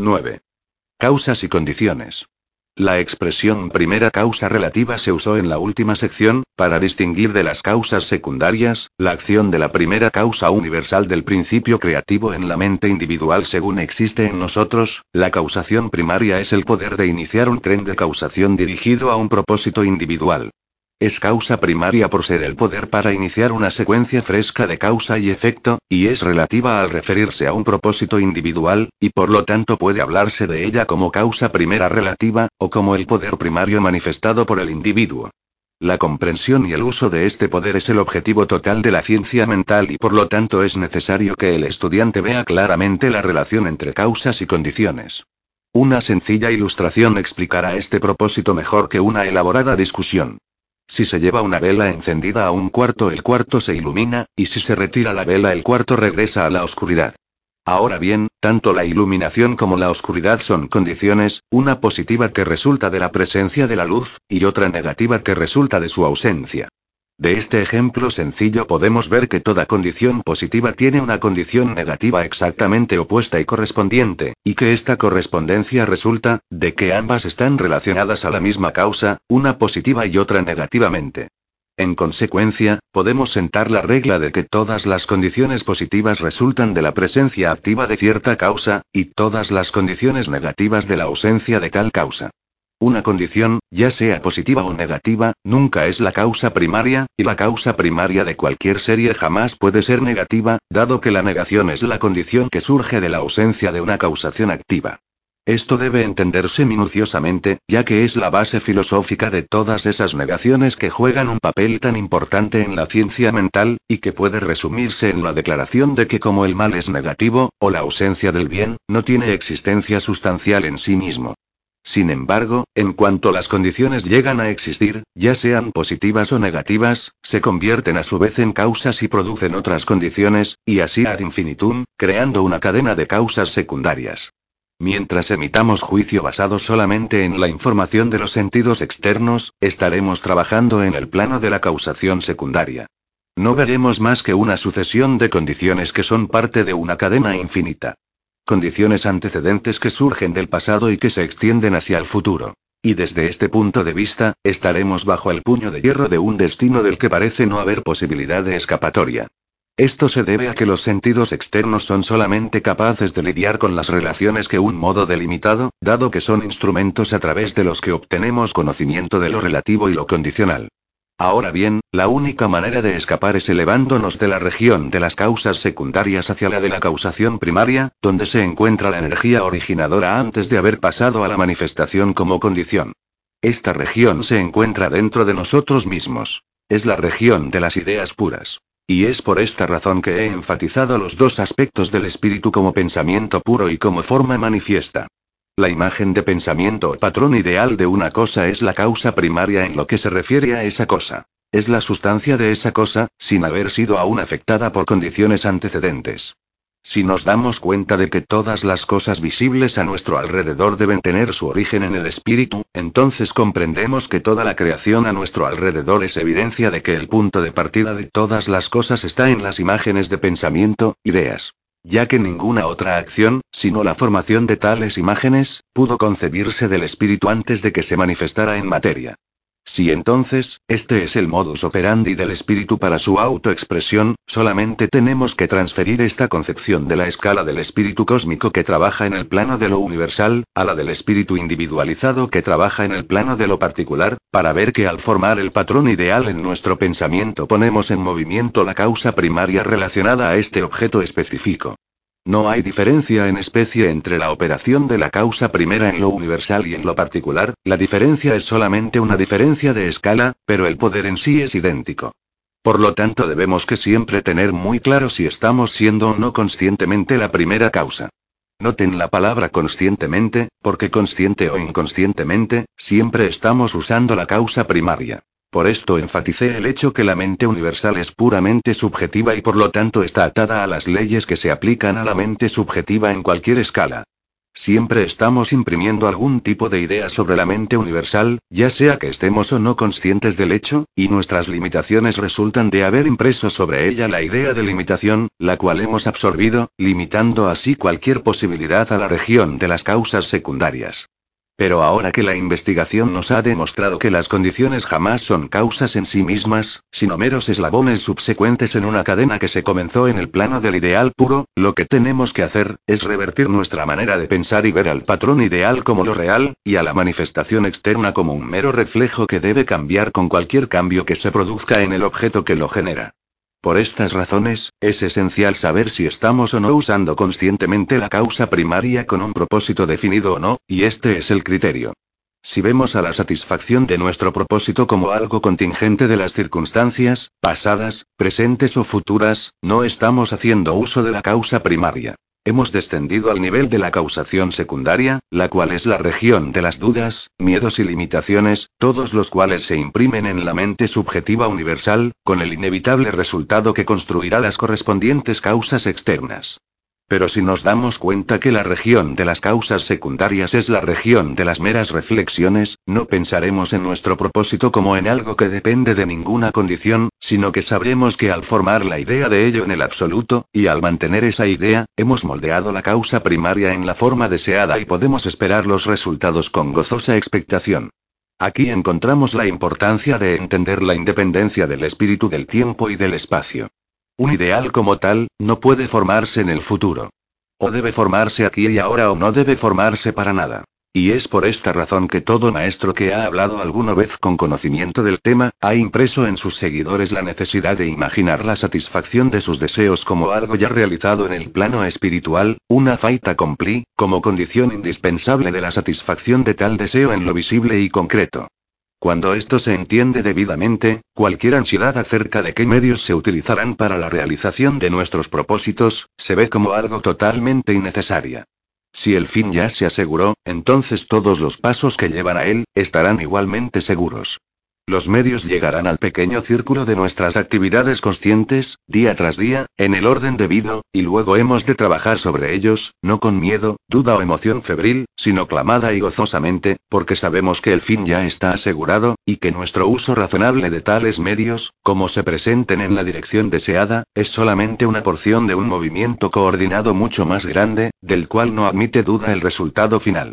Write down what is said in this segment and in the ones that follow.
9. Causas y condiciones. La expresión primera causa relativa se usó en la última sección, para distinguir de las causas secundarias, la acción de la primera causa universal del principio creativo en la mente individual según existe en nosotros, la causación primaria es el poder de iniciar un tren de causación dirigido a un propósito individual. Es causa primaria por ser el poder para iniciar una secuencia fresca de causa y efecto, y es relativa al referirse a un propósito individual, y por lo tanto puede hablarse de ella como causa primera relativa, o como el poder primario manifestado por el individuo. La comprensión y el uso de este poder es el objetivo total de la ciencia mental y por lo tanto es necesario que el estudiante vea claramente la relación entre causas y condiciones. Una sencilla ilustración explicará este propósito mejor que una elaborada discusión. Si se lleva una vela encendida a un cuarto, el cuarto se ilumina, y si se retira la vela, el cuarto regresa a la oscuridad. Ahora bien, tanto la iluminación como la oscuridad son condiciones, una positiva que resulta de la presencia de la luz, y otra negativa que resulta de su ausencia. De este ejemplo sencillo podemos ver que toda condición positiva tiene una condición negativa exactamente opuesta y correspondiente, y que esta correspondencia resulta, de que ambas están relacionadas a la misma causa, una positiva y otra negativamente. En consecuencia, podemos sentar la regla de que todas las condiciones positivas resultan de la presencia activa de cierta causa, y todas las condiciones negativas de la ausencia de tal causa. Una condición, ya sea positiva o negativa, nunca es la causa primaria, y la causa primaria de cualquier serie jamás puede ser negativa, dado que la negación es la condición que surge de la ausencia de una causación activa. Esto debe entenderse minuciosamente, ya que es la base filosófica de todas esas negaciones que juegan un papel tan importante en la ciencia mental, y que puede resumirse en la declaración de que como el mal es negativo, o la ausencia del bien, no tiene existencia sustancial en sí mismo. Sin embargo, en cuanto las condiciones llegan a existir, ya sean positivas o negativas, se convierten a su vez en causas y producen otras condiciones, y así ad infinitum, creando una cadena de causas secundarias. Mientras emitamos juicio basado solamente en la información de los sentidos externos, estaremos trabajando en el plano de la causación secundaria. No veremos más que una sucesión de condiciones que son parte de una cadena infinita condiciones antecedentes que surgen del pasado y que se extienden hacia el futuro. Y desde este punto de vista, estaremos bajo el puño de hierro de un destino del que parece no haber posibilidad de escapatoria. Esto se debe a que los sentidos externos son solamente capaces de lidiar con las relaciones que un modo delimitado, dado que son instrumentos a través de los que obtenemos conocimiento de lo relativo y lo condicional. Ahora bien, la única manera de escapar es elevándonos de la región de las causas secundarias hacia la de la causación primaria, donde se encuentra la energía originadora antes de haber pasado a la manifestación como condición. Esta región se encuentra dentro de nosotros mismos. Es la región de las ideas puras. Y es por esta razón que he enfatizado los dos aspectos del espíritu como pensamiento puro y como forma manifiesta. La imagen de pensamiento o patrón ideal de una cosa es la causa primaria en lo que se refiere a esa cosa. Es la sustancia de esa cosa, sin haber sido aún afectada por condiciones antecedentes. Si nos damos cuenta de que todas las cosas visibles a nuestro alrededor deben tener su origen en el espíritu, entonces comprendemos que toda la creación a nuestro alrededor es evidencia de que el punto de partida de todas las cosas está en las imágenes de pensamiento, ideas ya que ninguna otra acción, sino la formación de tales imágenes, pudo concebirse del espíritu antes de que se manifestara en materia. Si entonces, este es el modus operandi del espíritu para su autoexpresión, solamente tenemos que transferir esta concepción de la escala del espíritu cósmico que trabaja en el plano de lo universal, a la del espíritu individualizado que trabaja en el plano de lo particular, para ver que al formar el patrón ideal en nuestro pensamiento ponemos en movimiento la causa primaria relacionada a este objeto específico. No hay diferencia en especie entre la operación de la causa primera en lo universal y en lo particular, la diferencia es solamente una diferencia de escala, pero el poder en sí es idéntico. Por lo tanto debemos que siempre tener muy claro si estamos siendo o no conscientemente la primera causa. Noten la palabra conscientemente, porque consciente o inconscientemente, siempre estamos usando la causa primaria. Por esto enfaticé el hecho que la mente universal es puramente subjetiva y por lo tanto está atada a las leyes que se aplican a la mente subjetiva en cualquier escala. Siempre estamos imprimiendo algún tipo de idea sobre la mente universal, ya sea que estemos o no conscientes del hecho, y nuestras limitaciones resultan de haber impreso sobre ella la idea de limitación, la cual hemos absorbido, limitando así cualquier posibilidad a la región de las causas secundarias. Pero ahora que la investigación nos ha demostrado que las condiciones jamás son causas en sí mismas, sino meros eslabones subsecuentes en una cadena que se comenzó en el plano del ideal puro, lo que tenemos que hacer, es revertir nuestra manera de pensar y ver al patrón ideal como lo real, y a la manifestación externa como un mero reflejo que debe cambiar con cualquier cambio que se produzca en el objeto que lo genera. Por estas razones, es esencial saber si estamos o no usando conscientemente la causa primaria con un propósito definido o no, y este es el criterio. Si vemos a la satisfacción de nuestro propósito como algo contingente de las circunstancias, pasadas, presentes o futuras, no estamos haciendo uso de la causa primaria. Hemos descendido al nivel de la causación secundaria, la cual es la región de las dudas, miedos y limitaciones, todos los cuales se imprimen en la mente subjetiva universal, con el inevitable resultado que construirá las correspondientes causas externas. Pero si nos damos cuenta que la región de las causas secundarias es la región de las meras reflexiones, no pensaremos en nuestro propósito como en algo que depende de ninguna condición, sino que sabremos que al formar la idea de ello en el absoluto, y al mantener esa idea, hemos moldeado la causa primaria en la forma deseada y podemos esperar los resultados con gozosa expectación. Aquí encontramos la importancia de entender la independencia del espíritu del tiempo y del espacio. Un ideal como tal, no puede formarse en el futuro. O debe formarse aquí y ahora o no debe formarse para nada. Y es por esta razón que todo maestro que ha hablado alguna vez con conocimiento del tema, ha impreso en sus seguidores la necesidad de imaginar la satisfacción de sus deseos como algo ya realizado en el plano espiritual, una faita compli, como condición indispensable de la satisfacción de tal deseo en lo visible y concreto. Cuando esto se entiende debidamente, cualquier ansiedad acerca de qué medios se utilizarán para la realización de nuestros propósitos, se ve como algo totalmente innecesaria. Si el fin ya se aseguró, entonces todos los pasos que llevan a él, estarán igualmente seguros. Los medios llegarán al pequeño círculo de nuestras actividades conscientes, día tras día, en el orden debido, y luego hemos de trabajar sobre ellos, no con miedo, duda o emoción febril, sino clamada y gozosamente, porque sabemos que el fin ya está asegurado, y que nuestro uso razonable de tales medios, como se presenten en la dirección deseada, es solamente una porción de un movimiento coordinado mucho más grande, del cual no admite duda el resultado final.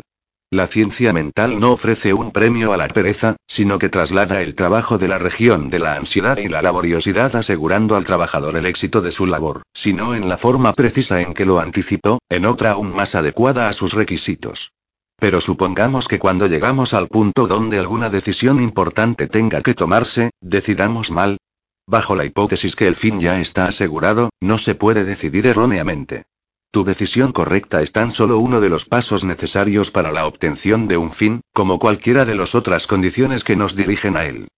La ciencia mental no ofrece un premio a la pereza, sino que traslada el trabajo de la región de la ansiedad y la laboriosidad asegurando al trabajador el éxito de su labor, sino en la forma precisa en que lo anticipó, en otra aún más adecuada a sus requisitos. Pero supongamos que cuando llegamos al punto donde alguna decisión importante tenga que tomarse, decidamos mal. Bajo la hipótesis que el fin ya está asegurado, no se puede decidir erróneamente. Tu decisión correcta es tan solo uno de los pasos necesarios para la obtención de un fin, como cualquiera de las otras condiciones que nos dirigen a él.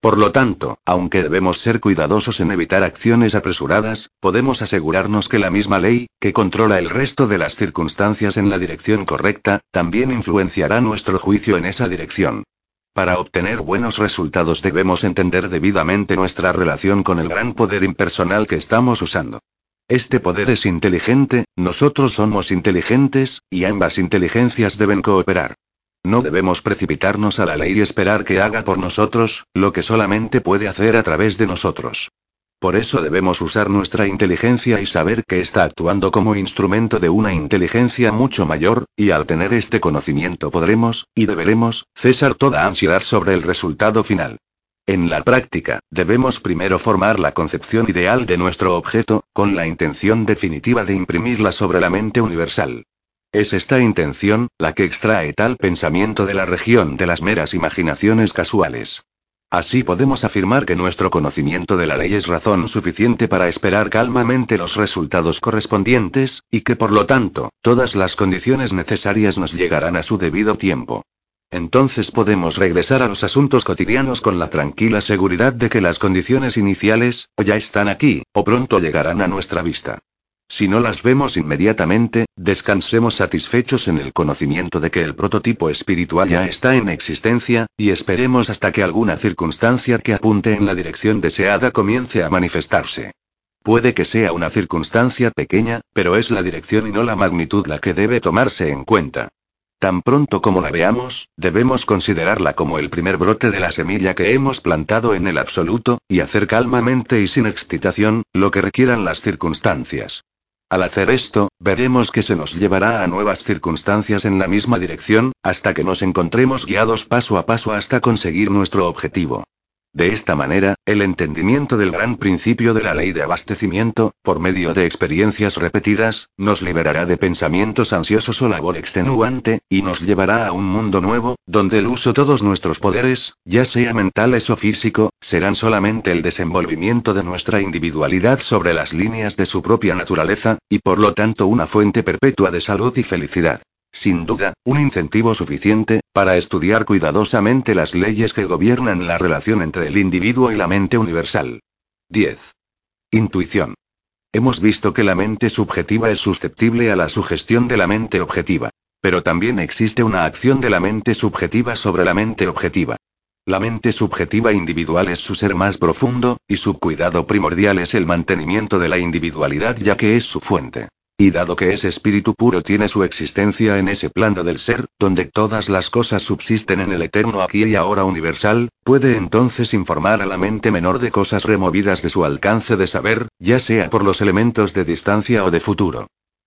Por lo tanto, aunque debemos ser cuidadosos en evitar acciones apresuradas, podemos asegurarnos que la misma ley, que controla el resto de las circunstancias en la dirección correcta, también influenciará nuestro juicio en esa dirección. Para obtener buenos resultados debemos entender debidamente nuestra relación con el gran poder impersonal que estamos usando. Este poder es inteligente, nosotros somos inteligentes, y ambas inteligencias deben cooperar. No debemos precipitarnos a la ley y esperar que haga por nosotros, lo que solamente puede hacer a través de nosotros. Por eso debemos usar nuestra inteligencia y saber que está actuando como instrumento de una inteligencia mucho mayor, y al tener este conocimiento podremos, y deberemos, cesar toda ansiedad sobre el resultado final. En la práctica, debemos primero formar la concepción ideal de nuestro objeto, con la intención definitiva de imprimirla sobre la mente universal. Es esta intención, la que extrae tal pensamiento de la región de las meras imaginaciones casuales. Así podemos afirmar que nuestro conocimiento de la ley es razón suficiente para esperar calmamente los resultados correspondientes, y que por lo tanto, todas las condiciones necesarias nos llegarán a su debido tiempo. Entonces podemos regresar a los asuntos cotidianos con la tranquila seguridad de que las condiciones iniciales, o ya están aquí, o pronto llegarán a nuestra vista. Si no las vemos inmediatamente, descansemos satisfechos en el conocimiento de que el prototipo espiritual ya está en existencia, y esperemos hasta que alguna circunstancia que apunte en la dirección deseada comience a manifestarse. Puede que sea una circunstancia pequeña, pero es la dirección y no la magnitud la que debe tomarse en cuenta. Tan pronto como la veamos, debemos considerarla como el primer brote de la semilla que hemos plantado en el absoluto, y hacer calmamente y sin excitación, lo que requieran las circunstancias. Al hacer esto, veremos que se nos llevará a nuevas circunstancias en la misma dirección, hasta que nos encontremos guiados paso a paso hasta conseguir nuestro objetivo. De esta manera, el entendimiento del gran principio de la ley de abastecimiento, por medio de experiencias repetidas, nos liberará de pensamientos ansiosos o labor extenuante, y nos llevará a un mundo nuevo, donde el uso de todos nuestros poderes, ya sea mentales o físico, serán solamente el desenvolvimiento de nuestra individualidad sobre las líneas de su propia naturaleza, y por lo tanto una fuente perpetua de salud y felicidad sin duda, un incentivo suficiente, para estudiar cuidadosamente las leyes que gobiernan la relación entre el individuo y la mente universal. 10. Intuición. Hemos visto que la mente subjetiva es susceptible a la sugestión de la mente objetiva. Pero también existe una acción de la mente subjetiva sobre la mente objetiva. La mente subjetiva individual es su ser más profundo, y su cuidado primordial es el mantenimiento de la individualidad ya que es su fuente. Y dado que ese espíritu puro tiene su existencia en ese plano del ser, donde todas las cosas subsisten en el eterno aquí y ahora universal, puede entonces informar a la mente menor de cosas removidas de su alcance de saber, ya sea por los elementos de distancia o de futuro.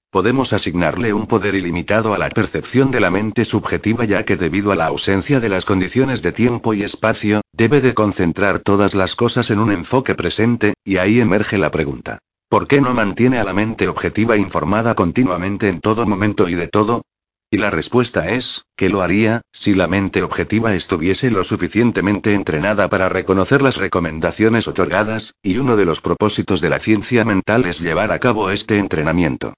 Podemos asignarle un poder ilimitado a la percepción de la mente subjetiva ya que debido a la ausencia de las condiciones de tiempo y espacio, debe de concentrar todas las cosas en un enfoque presente, y ahí emerge la pregunta. ¿Por qué no mantiene a la mente objetiva informada continuamente en todo momento y de todo? Y la respuesta es, que lo haría, si la mente objetiva estuviese lo suficientemente entrenada para reconocer las recomendaciones otorgadas, y uno de los propósitos de la ciencia mental es llevar a cabo este entrenamiento.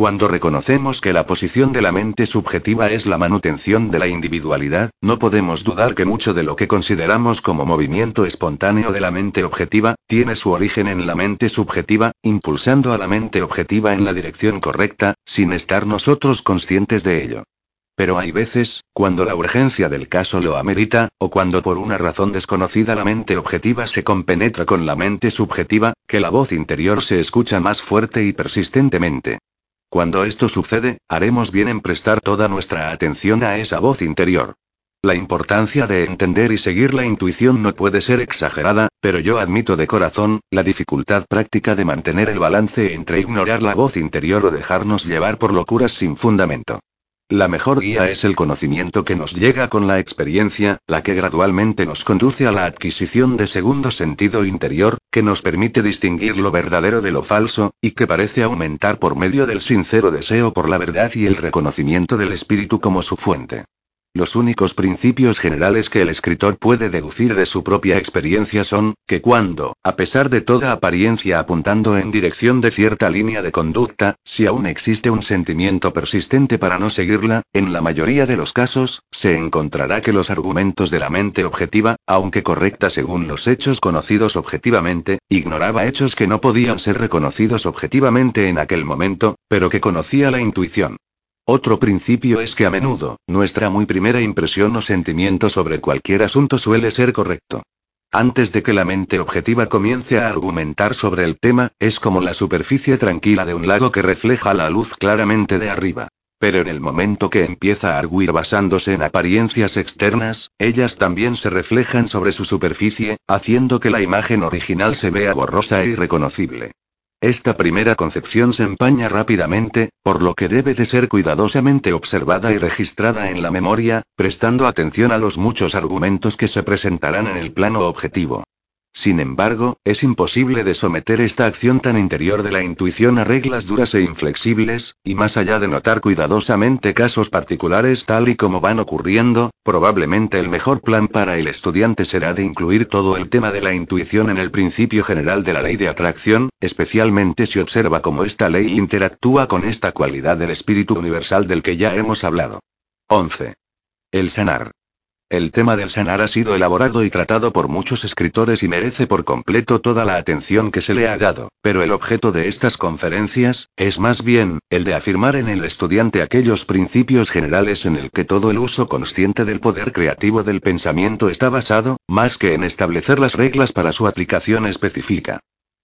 Cuando reconocemos que la posición de la mente subjetiva es la manutención de la individualidad, no podemos dudar que mucho de lo que consideramos como movimiento espontáneo de la mente objetiva, tiene su origen en la mente subjetiva, impulsando a la mente objetiva en la dirección correcta, sin estar nosotros conscientes de ello. Pero hay veces, cuando la urgencia del caso lo amerita, o cuando por una razón desconocida la mente objetiva se compenetra con la mente subjetiva, que la voz interior se escucha más fuerte y persistentemente. Cuando esto sucede, haremos bien en prestar toda nuestra atención a esa voz interior. La importancia de entender y seguir la intuición no puede ser exagerada, pero yo admito de corazón, la dificultad práctica de mantener el balance entre ignorar la voz interior o dejarnos llevar por locuras sin fundamento. La mejor guía es el conocimiento que nos llega con la experiencia, la que gradualmente nos conduce a la adquisición de segundo sentido interior, que nos permite distinguir lo verdadero de lo falso, y que parece aumentar por medio del sincero deseo por la verdad y el reconocimiento del espíritu como su fuente. Los únicos principios generales que el escritor puede deducir de su propia experiencia son, que cuando, a pesar de toda apariencia apuntando en dirección de cierta línea de conducta, si aún existe un sentimiento persistente para no seguirla, en la mayoría de los casos, se encontrará que los argumentos de la mente objetiva, aunque correcta según los hechos conocidos objetivamente, ignoraba hechos que no podían ser reconocidos objetivamente en aquel momento, pero que conocía la intuición. Otro principio es que a menudo, nuestra muy primera impresión o sentimiento sobre cualquier asunto suele ser correcto. Antes de que la mente objetiva comience a argumentar sobre el tema, es como la superficie tranquila de un lago que refleja la luz claramente de arriba. Pero en el momento que empieza a arguir basándose en apariencias externas, ellas también se reflejan sobre su superficie, haciendo que la imagen original se vea borrosa e irreconocible. Esta primera concepción se empaña rápidamente, por lo que debe de ser cuidadosamente observada y registrada en la memoria, prestando atención a los muchos argumentos que se presentarán en el plano objetivo. Sin embargo, es imposible de someter esta acción tan interior de la intuición a reglas duras e inflexibles, y más allá de notar cuidadosamente casos particulares tal y como van ocurriendo, probablemente el mejor plan para el estudiante será de incluir todo el tema de la intuición en el principio general de la ley de atracción, especialmente si observa cómo esta ley interactúa con esta cualidad del espíritu universal del que ya hemos hablado. 11. El sanar. El tema del sanar ha sido elaborado y tratado por muchos escritores y merece por completo toda la atención que se le ha dado, pero el objeto de estas conferencias, es más bien, el de afirmar en el estudiante aquellos principios generales en el que todo el uso consciente del poder creativo del pensamiento está basado, más que en establecer las reglas para su aplicación específica.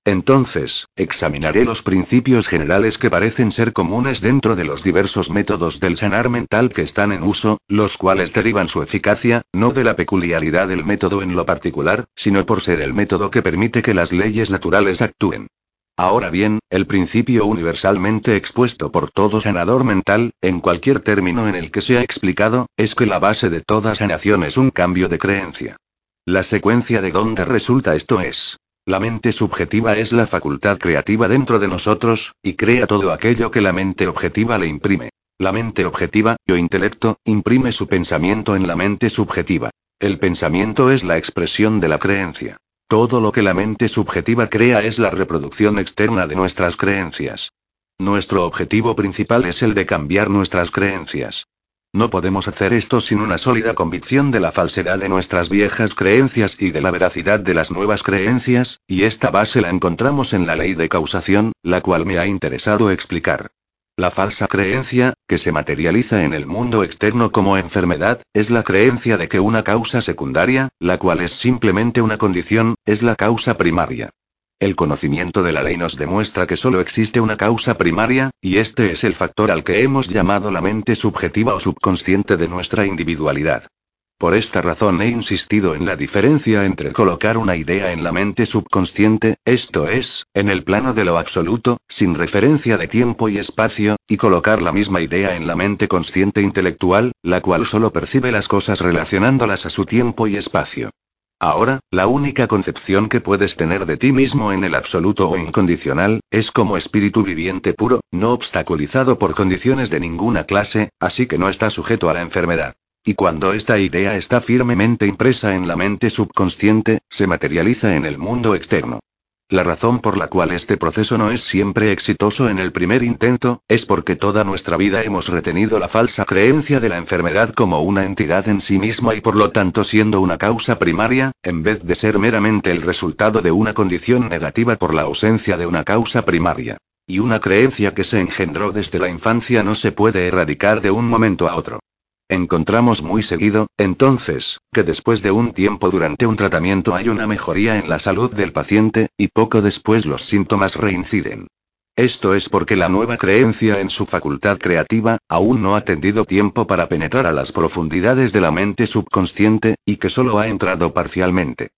Entonces, examinaré los principios generales que parecen ser comunes dentro de los diversos métodos del sanar mental que están en uso, los cuales derivan su eficacia, no de la peculiaridad del método en lo particular, sino por ser el método que permite que las leyes naturales actúen. Ahora bien, el principio universalmente expuesto por todo sanador mental, en cualquier término en el que sea explicado, es que la base de toda sanación es un cambio de creencia. La secuencia de donde resulta esto es, la mente subjetiva es la facultad creativa dentro de nosotros, y crea todo aquello que la mente objetiva le imprime. La mente objetiva, o intelecto, imprime su pensamiento en la mente subjetiva. El pensamiento es la expresión de la creencia. Todo lo que la mente subjetiva crea es la reproducción externa de nuestras creencias. Nuestro objetivo principal es el de cambiar nuestras creencias. No podemos hacer esto sin una sólida convicción de la falsedad de nuestras viejas creencias y de la veracidad de las nuevas creencias, y esta base la encontramos en la ley de causación, la cual me ha interesado explicar. La falsa creencia, que se materializa en el mundo externo como enfermedad, es la creencia de que una causa secundaria, la cual es simplemente una condición, es la causa primaria. El conocimiento de la ley nos demuestra que solo existe una causa primaria, y este es el factor al que hemos llamado la mente subjetiva o subconsciente de nuestra individualidad. Por esta razón he insistido en la diferencia entre colocar una idea en la mente subconsciente, esto es, en el plano de lo absoluto, sin referencia de tiempo y espacio, y colocar la misma idea en la mente consciente intelectual, la cual solo percibe las cosas relacionándolas a su tiempo y espacio. Ahora, la única concepción que puedes tener de ti mismo en el absoluto o incondicional, es como espíritu viviente puro, no obstaculizado por condiciones de ninguna clase, así que no está sujeto a la enfermedad. Y cuando esta idea está firmemente impresa en la mente subconsciente, se materializa en el mundo externo. La razón por la cual este proceso no es siempre exitoso en el primer intento, es porque toda nuestra vida hemos retenido la falsa creencia de la enfermedad como una entidad en sí misma y por lo tanto siendo una causa primaria, en vez de ser meramente el resultado de una condición negativa por la ausencia de una causa primaria. Y una creencia que se engendró desde la infancia no se puede erradicar de un momento a otro. Encontramos muy seguido, entonces, que después de un tiempo durante un tratamiento hay una mejoría en la salud del paciente, y poco después los síntomas reinciden. Esto es porque la nueva creencia en su facultad creativa, aún no ha tenido tiempo para penetrar a las profundidades de la mente subconsciente, y que solo ha entrado parcialmente.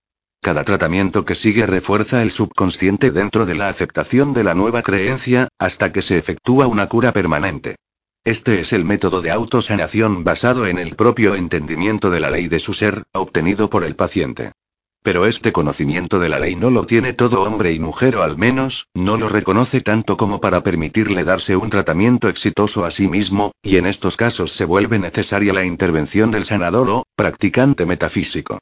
Cada tratamiento que sigue refuerza el subconsciente dentro de la aceptación de la nueva creencia, hasta que se efectúa una cura permanente. Este es el método de autosanación basado en el propio entendimiento de la ley de su ser, obtenido por el paciente. Pero este conocimiento de la ley no lo tiene todo hombre y mujer o al menos, no lo reconoce tanto como para permitirle darse un tratamiento exitoso a sí mismo, y en estos casos se vuelve necesaria la intervención del sanador o, practicante metafísico.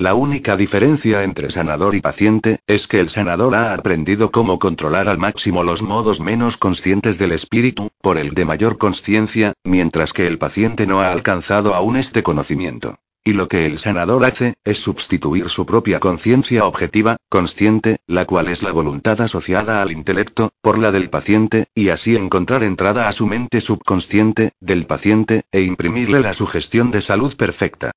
La única diferencia entre sanador y paciente, es que el sanador ha aprendido cómo controlar al máximo los modos menos conscientes del espíritu, por el de mayor conciencia, mientras que el paciente no ha alcanzado aún este conocimiento. Y lo que el sanador hace, es sustituir su propia conciencia objetiva, consciente, la cual es la voluntad asociada al intelecto, por la del paciente, y así encontrar entrada a su mente subconsciente, del paciente, e imprimirle la sugestión de salud perfecta.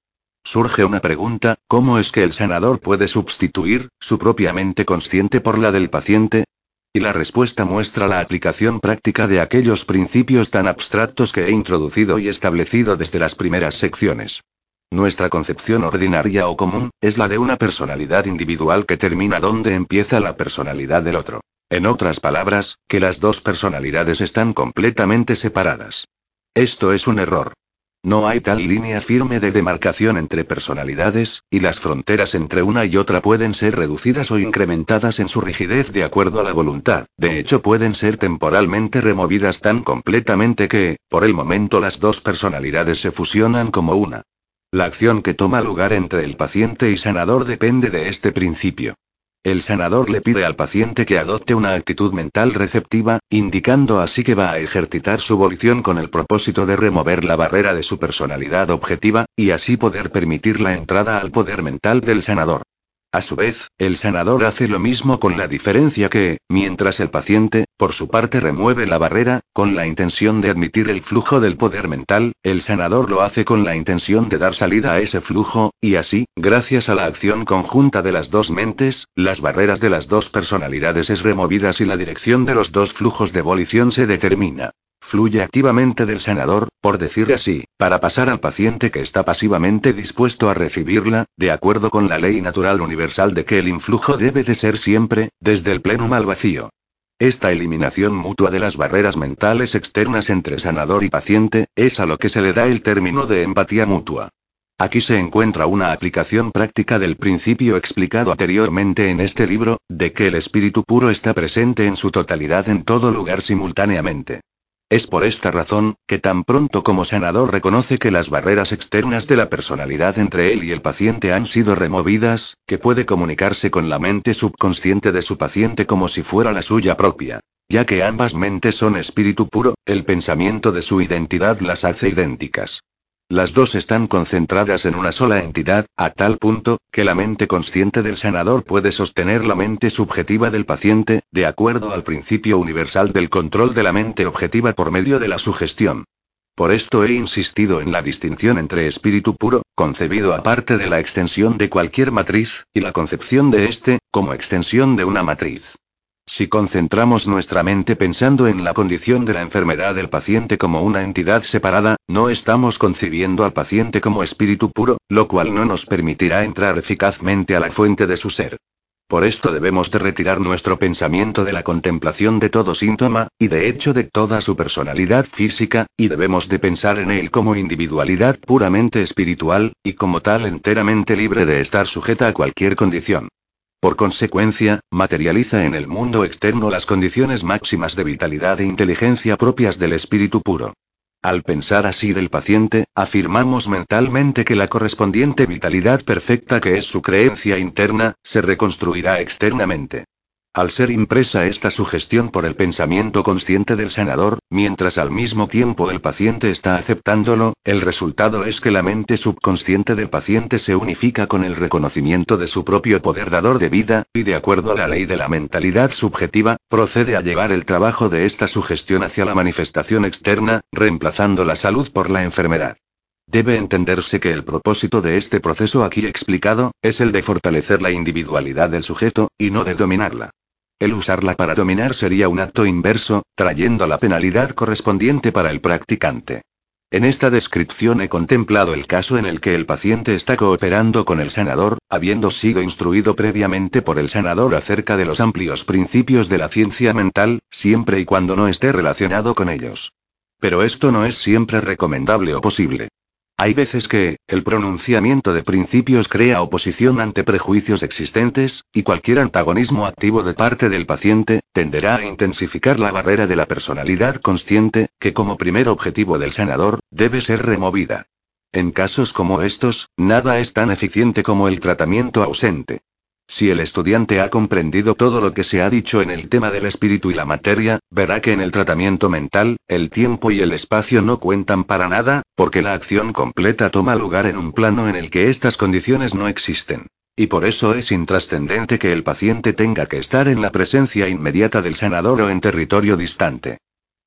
Surge una pregunta, ¿cómo es que el sanador puede sustituir su propia mente consciente por la del paciente? Y la respuesta muestra la aplicación práctica de aquellos principios tan abstractos que he introducido y establecido desde las primeras secciones. Nuestra concepción ordinaria o común, es la de una personalidad individual que termina donde empieza la personalidad del otro. En otras palabras, que las dos personalidades están completamente separadas. Esto es un error. No hay tal línea firme de demarcación entre personalidades, y las fronteras entre una y otra pueden ser reducidas o incrementadas en su rigidez de acuerdo a la voluntad, de hecho pueden ser temporalmente removidas tan completamente que, por el momento las dos personalidades se fusionan como una. La acción que toma lugar entre el paciente y sanador depende de este principio. El sanador le pide al paciente que adopte una actitud mental receptiva, indicando así que va a ejercitar su volición con el propósito de remover la barrera de su personalidad objetiva, y así poder permitir la entrada al poder mental del sanador. A su vez, el sanador hace lo mismo con la diferencia que, mientras el paciente, por su parte, remueve la barrera, con la intención de admitir el flujo del poder mental, el sanador lo hace con la intención de dar salida a ese flujo, y así, gracias a la acción conjunta de las dos mentes, las barreras de las dos personalidades es removidas y la dirección de los dos flujos de volición se determina fluye activamente del sanador, por decir así, para pasar al paciente que está pasivamente dispuesto a recibirla, de acuerdo con la ley natural universal de que el influjo debe de ser siempre, desde el pleno al vacío. Esta eliminación mutua de las barreras mentales externas entre sanador y paciente, es a lo que se le da el término de empatía mutua. Aquí se encuentra una aplicación práctica del principio explicado anteriormente en este libro, de que el espíritu puro está presente en su totalidad en todo lugar simultáneamente. Es por esta razón, que tan pronto como sanador reconoce que las barreras externas de la personalidad entre él y el paciente han sido removidas, que puede comunicarse con la mente subconsciente de su paciente como si fuera la suya propia. Ya que ambas mentes son espíritu puro, el pensamiento de su identidad las hace idénticas. Las dos están concentradas en una sola entidad, a tal punto, que la mente consciente del sanador puede sostener la mente subjetiva del paciente, de acuerdo al principio universal del control de la mente objetiva por medio de la sugestión. Por esto he insistido en la distinción entre espíritu puro, concebido aparte de la extensión de cualquier matriz, y la concepción de éste, como extensión de una matriz. Si concentramos nuestra mente pensando en la condición de la enfermedad del paciente como una entidad separada, no estamos concibiendo al paciente como espíritu puro, lo cual no nos permitirá entrar eficazmente a la fuente de su ser. Por esto debemos de retirar nuestro pensamiento de la contemplación de todo síntoma, y de hecho de toda su personalidad física, y debemos de pensar en él como individualidad puramente espiritual, y como tal enteramente libre de estar sujeta a cualquier condición. Por consecuencia, materializa en el mundo externo las condiciones máximas de vitalidad e inteligencia propias del espíritu puro. Al pensar así del paciente, afirmamos mentalmente que la correspondiente vitalidad perfecta que es su creencia interna, se reconstruirá externamente. Al ser impresa esta sugestión por el pensamiento consciente del sanador, mientras al mismo tiempo el paciente está aceptándolo, el resultado es que la mente subconsciente del paciente se unifica con el reconocimiento de su propio poder dador de vida, y de acuerdo a la ley de la mentalidad subjetiva, procede a llevar el trabajo de esta sugestión hacia la manifestación externa, reemplazando la salud por la enfermedad. Debe entenderse que el propósito de este proceso aquí explicado, es el de fortalecer la individualidad del sujeto, y no de dominarla. El usarla para dominar sería un acto inverso, trayendo la penalidad correspondiente para el practicante. En esta descripción he contemplado el caso en el que el paciente está cooperando con el sanador, habiendo sido instruido previamente por el sanador acerca de los amplios principios de la ciencia mental, siempre y cuando no esté relacionado con ellos. Pero esto no es siempre recomendable o posible. Hay veces que, el pronunciamiento de principios crea oposición ante prejuicios existentes, y cualquier antagonismo activo de parte del paciente, tenderá a intensificar la barrera de la personalidad consciente, que como primer objetivo del sanador, debe ser removida. En casos como estos, nada es tan eficiente como el tratamiento ausente. Si el estudiante ha comprendido todo lo que se ha dicho en el tema del espíritu y la materia, verá que en el tratamiento mental, el tiempo y el espacio no cuentan para nada, porque la acción completa toma lugar en un plano en el que estas condiciones no existen. Y por eso es intrascendente que el paciente tenga que estar en la presencia inmediata del sanador o en territorio distante.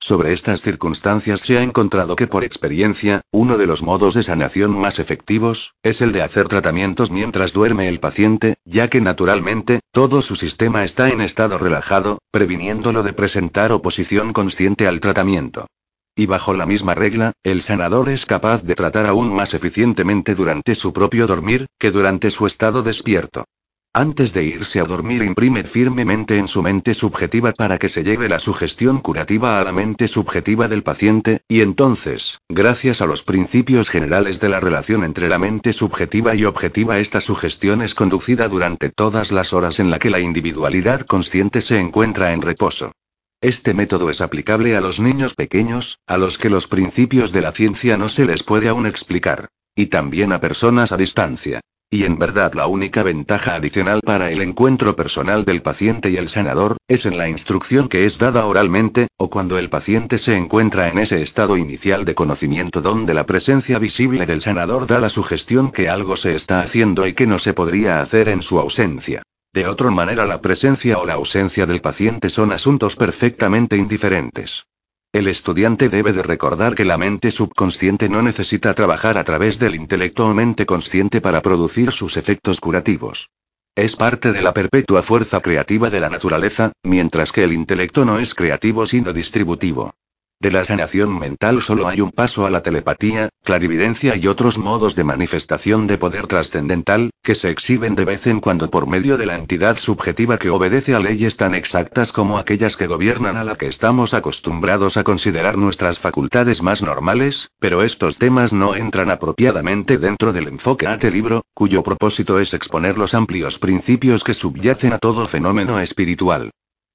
Sobre estas circunstancias se ha encontrado que por experiencia, uno de los modos de sanación más efectivos, es el de hacer tratamientos mientras duerme el paciente, ya que naturalmente, todo su sistema está en estado relajado, previniéndolo de presentar oposición consciente al tratamiento. Y bajo la misma regla, el sanador es capaz de tratar aún más eficientemente durante su propio dormir, que durante su estado despierto. Antes de irse a dormir imprime firmemente en su mente subjetiva para que se lleve la sugestión curativa a la mente subjetiva del paciente, y entonces, gracias a los principios generales de la relación entre la mente subjetiva y objetiva, esta sugestión es conducida durante todas las horas en la que la individualidad consciente se encuentra en reposo. Este método es aplicable a los niños pequeños, a los que los principios de la ciencia no se les puede aún explicar. Y también a personas a distancia. Y en verdad la única ventaja adicional para el encuentro personal del paciente y el sanador, es en la instrucción que es dada oralmente, o cuando el paciente se encuentra en ese estado inicial de conocimiento donde la presencia visible del sanador da la sugestión que algo se está haciendo y que no se podría hacer en su ausencia. De otra manera la presencia o la ausencia del paciente son asuntos perfectamente indiferentes. El estudiante debe de recordar que la mente subconsciente no necesita trabajar a través del intelecto o mente consciente para producir sus efectos curativos. Es parte de la perpetua fuerza creativa de la naturaleza, mientras que el intelecto no es creativo sino distributivo. De la sanación mental solo hay un paso a la telepatía, clarividencia y otros modos de manifestación de poder trascendental, que se exhiben de vez en cuando por medio de la entidad subjetiva que obedece a leyes tan exactas como aquellas que gobiernan a la que estamos acostumbrados a considerar nuestras facultades más normales, pero estos temas no entran apropiadamente dentro del enfoque ATE libro, cuyo propósito es exponer los amplios principios que subyacen a todo fenómeno espiritual.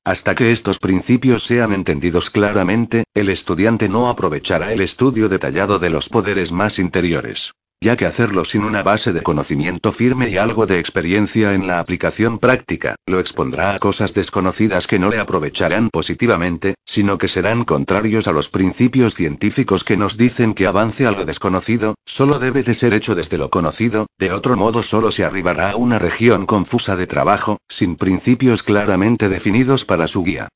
Hasta que estos principios sean entendidos claramente, el estudiante no aprovechará el estudio detallado de los poderes más interiores ya que hacerlo sin una base de conocimiento firme y algo de experiencia en la aplicación práctica, lo expondrá a cosas desconocidas que no le aprovecharán positivamente, sino que serán contrarios a los principios científicos que nos dicen que avance a lo desconocido, solo debe de ser hecho desde lo conocido, de otro modo solo se arribará a una región confusa de trabajo, sin principios claramente definidos para su guía.